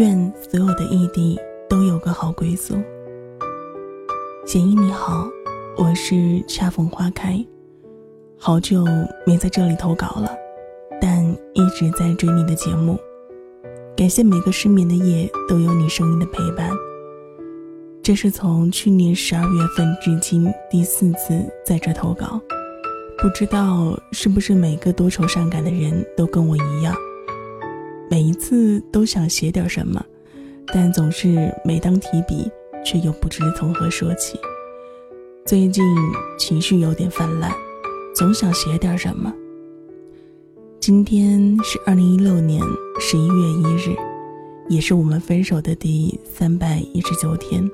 愿所有的异地都有个好归宿。简一你好，我是恰逢花开，好久没在这里投稿了，但一直在追你的节目。感谢每个失眠的夜都有你声音的陪伴。这是从去年十二月份至今第四次在这投稿，不知道是不是每个多愁善感的人都跟我一样，每一次都想写点什么，但总是每当提笔。却又不知从何说起。最近情绪有点泛滥，总想写点什么。今天是二零一六年十一月一日，也是我们分手的第三百一十九天。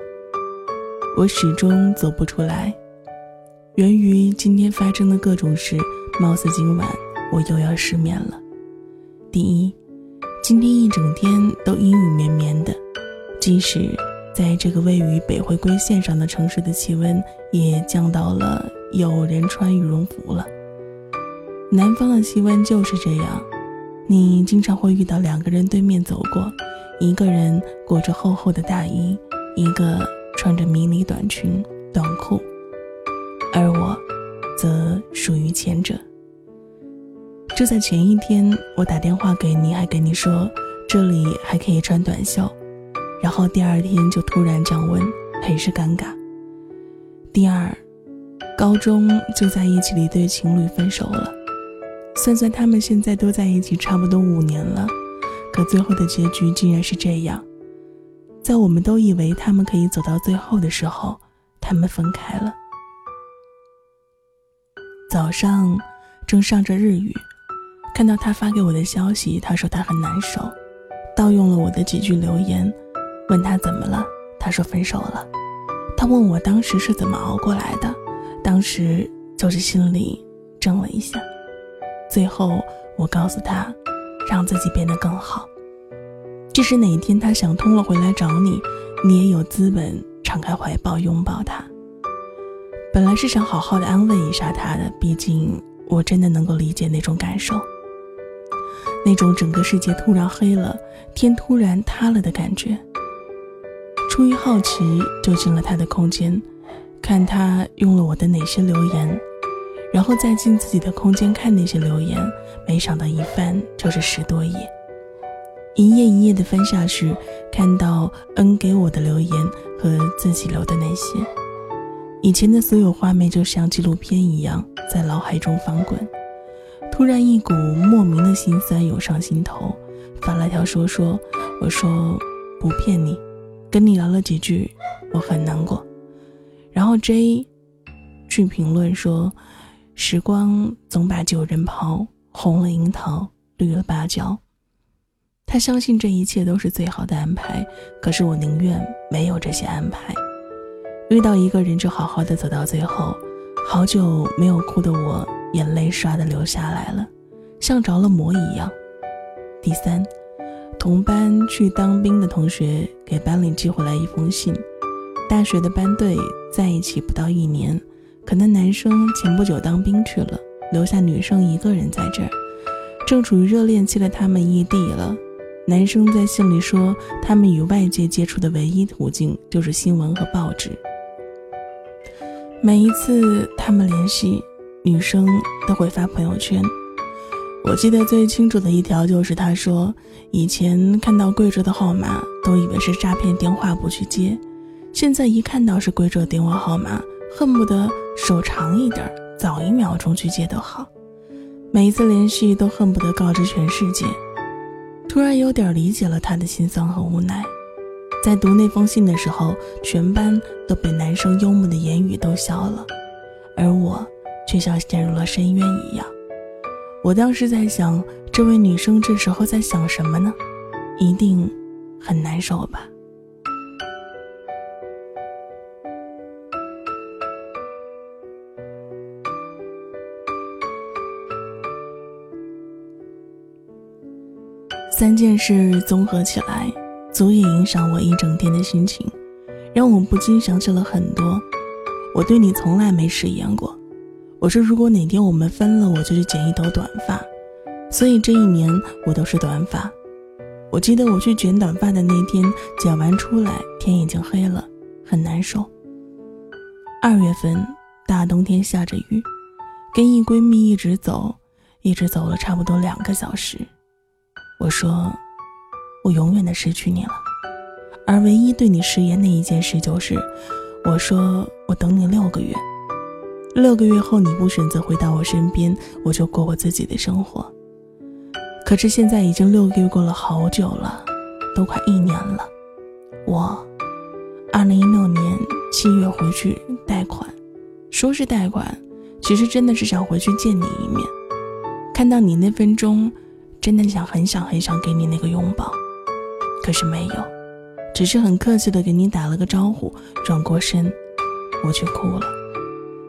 我始终走不出来，源于今天发生的各种事，貌似今晚我又要失眠了。第一，今天一整天都阴雨绵绵的，即使。在这个位于北回归线上的城市的气温也降到了有人穿羽绒服了。南方的气温就是这样，你经常会遇到两个人对面走过，一个人裹着厚厚的大衣，一个穿着迷你短裙短裤，而我，则属于前者。就在前一天，我打电话给你，还跟你说这里还可以穿短袖。然后第二天就突然降温，很是尴尬。第二，高中就在一起的一对情侣分手了，算算他们现在都在一起差不多五年了，可最后的结局竟然是这样。在我们都以为他们可以走到最后的时候，他们分开了。早上正上着日语，看到他发给我的消息，他说他很难受，盗用了我的几句留言。问他怎么了，他说分手了。他问我当时是怎么熬过来的，当时就是心里怔了一下。最后我告诉他，让自己变得更好。即使哪一天他想通了回来找你，你也有资本敞开怀抱拥抱他。本来是想好好的安慰一下他的，毕竟我真的能够理解那种感受，那种整个世界突然黑了，天突然塌了的感觉。出于好奇，就进了他的空间，看他用了我的哪些留言，然后再进自己的空间看那些留言。没想到一翻就是十多页，一页一页的翻下去，看到恩给我的留言和自己留的那些，以前的所有画面就像纪录片一样在脑海中翻滚。突然一股莫名的心酸涌上心头，发了条说说，我说不骗你。跟你聊了几句，我很难过。然后 J 去评论说：“时光总把旧人抛，红了樱桃，绿了芭蕉。”他相信这一切都是最好的安排，可是我宁愿没有这些安排。遇到一个人就好好的走到最后。好久没有哭的我，眼泪唰的流下来了，像着了魔一样。第三。同班去当兵的同学给班里寄回来一封信。大学的班队在一起不到一年，可能男生前不久当兵去了，留下女生一个人在这儿。正处于热恋期的他们异地了。男生在信里说，他们与外界接触的唯一途径就是新闻和报纸。每一次他们联系，女生都会发朋友圈。我记得最清楚的一条就是，他说以前看到贵州的号码都以为是诈骗电话不去接，现在一看到是贵州电话号码，恨不得手长一点，早一秒钟去接都好。每一次联系都恨不得告知全世界。突然有点理解了他的心酸和无奈。在读那封信的时候，全班都被男生幽默的言语逗笑了，而我却像陷入了深渊一样。我当时在想，这位女生这时候在想什么呢？一定很难受吧。三件事综合起来，足以影响我一整天的心情，让我不禁想起了很多。我对你从来没食言过。我说，如果哪天我们分了，我就去剪一头短发。所以这一年我都是短发。我记得我去卷短发的那天，剪完出来天已经黑了，很难受。二月份大冬天下着雨，跟一闺蜜一直走，一直走了差不多两个小时。我说，我永远的失去你了。而唯一对你食言的一件事就是，我说我等你六个月，六个月后你不选择回到我身边，我就过我自己的生活。可是现在已经六个月过了好久了，都快一年了。我，二零一六年七月回去贷款，说是贷款，其实真的是想回去见你一面。看到你那分钟，真的想很想很想给你那个拥抱，可是没有，只是很客气的给你打了个招呼，转过身，我却哭了。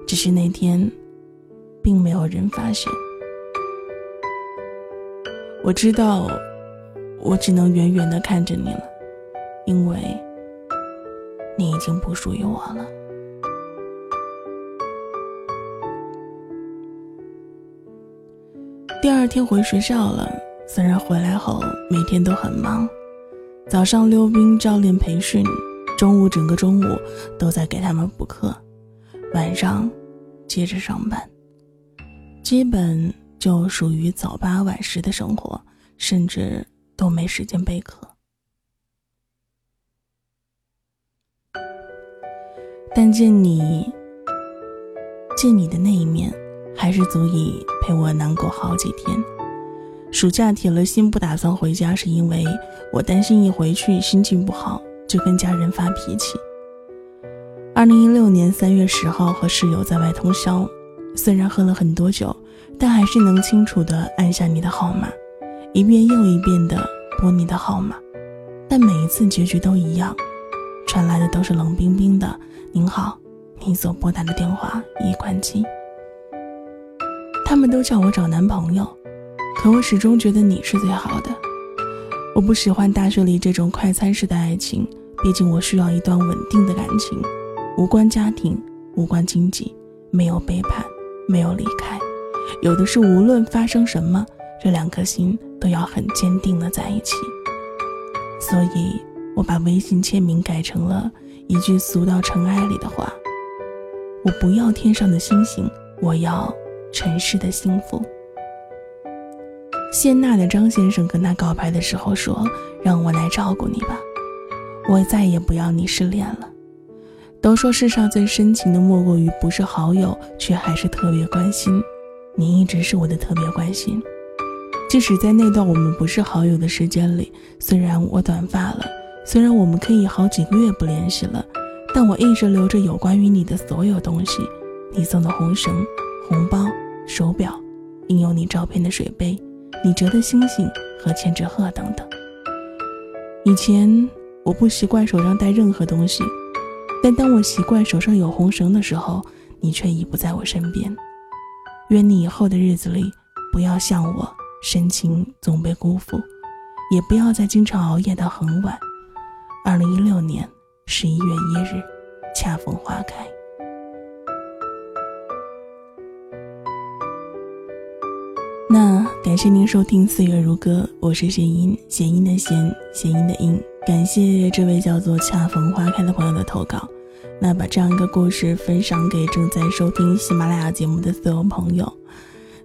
只是那天，并没有人发现。我知道，我只能远远的看着你了，因为你已经不属于我了。第二天回学校了，虽然回来后每天都很忙，早上溜冰教练培训，中午整个中午都在给他们补课，晚上接着上班，基本。就属于早八晚十的生活，甚至都没时间备课。但见你，见你的那一面，还是足以陪我难过好几天。暑假铁了心不打算回家，是因为我担心一回去心情不好，就跟家人发脾气。二零一六年三月十号和室友在外通宵，虽然喝了很多酒。但还是能清楚地按下你的号码，一遍又一遍地拨你的号码，但每一次结局都一样，传来的都是冷冰冰的“您好”，你所拨打的电话已关机。他们都叫我找男朋友，可我始终觉得你是最好的。我不喜欢大学里这种快餐式的爱情，毕竟我需要一段稳定的感情，无关家庭，无关经济，没有背叛，没有离开。有的是，无论发生什么，这两颗心都要很坚定的在一起。所以，我把微信签名改成了一句俗到尘埃里的话：我不要天上的星星，我要尘世的幸福。谢娜的张先生跟她告白的时候说：“让我来照顾你吧，我再也不要你失恋了。”都说世上最深情的莫过于不是好友，却还是特别关心。你一直是我的特别关心，即使在那段我们不是好友的时间里，虽然我短发了，虽然我们可以好几个月不联系了，但我一直留着有关于你的所有东西，你送的红绳、红包、手表，印有你照片的水杯，你折的星星和千纸鹤等等。以前我不习惯手上戴任何东西，但当我习惯手上有红绳的时候，你却已不在我身边。愿你以后的日子里，不要像我深情总被辜负，也不要再经常熬夜到很晚。二零一六年十一月一日，恰逢花开。那感谢您收听《岁月如歌》，我是弦音，弦音的弦，弦音的音。感谢这位叫做恰逢花开的朋友的投稿。那把这样一个故事分享给正在收听喜马拉雅节目的所有朋友。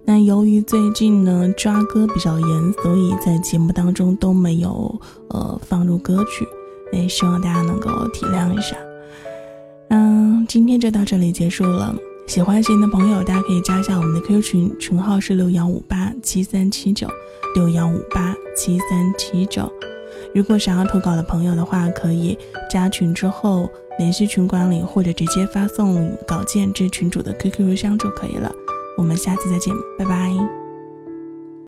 那由于最近呢抓歌比较严，所以在节目当中都没有呃放入歌曲，也希望大家能够体谅一下。嗯，今天就到这里结束了。喜欢型的朋友，大家可以加一下我们的 QQ 群，群号是六幺五八七三七九六幺五八七三七九。如果想要投稿的朋友的话，可以加群之后联系群管理，或者直接发送稿件至群主的 QQ 邮箱就可以了。我们下次再见，拜拜。